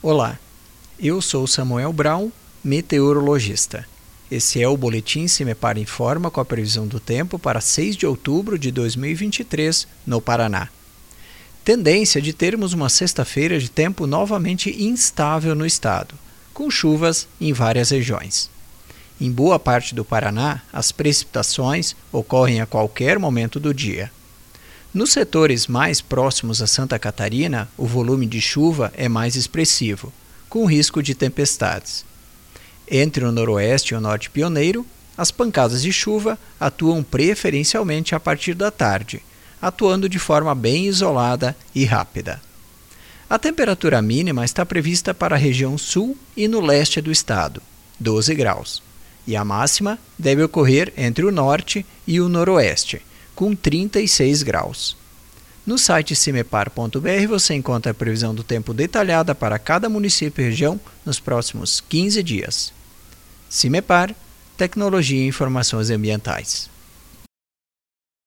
Olá, eu sou Samuel Brown, meteorologista. Esse é o Boletim Cimepar Informa com a previsão do tempo para 6 de outubro de 2023, no Paraná. Tendência de termos uma sexta-feira de tempo novamente instável no estado, com chuvas em várias regiões. Em boa parte do Paraná, as precipitações ocorrem a qualquer momento do dia. Nos setores mais próximos a Santa Catarina, o volume de chuva é mais expressivo, com risco de tempestades. Entre o noroeste e o norte pioneiro, as pancadas de chuva atuam preferencialmente a partir da tarde, atuando de forma bem isolada e rápida. A temperatura mínima está prevista para a região sul e no leste do estado, 12 graus, e a máxima deve ocorrer entre o norte e o noroeste, com 36 graus. No site cimepar.br você encontra a previsão do tempo detalhada para cada município e região nos próximos 15 dias. Cimepar Tecnologia e Informações Ambientais.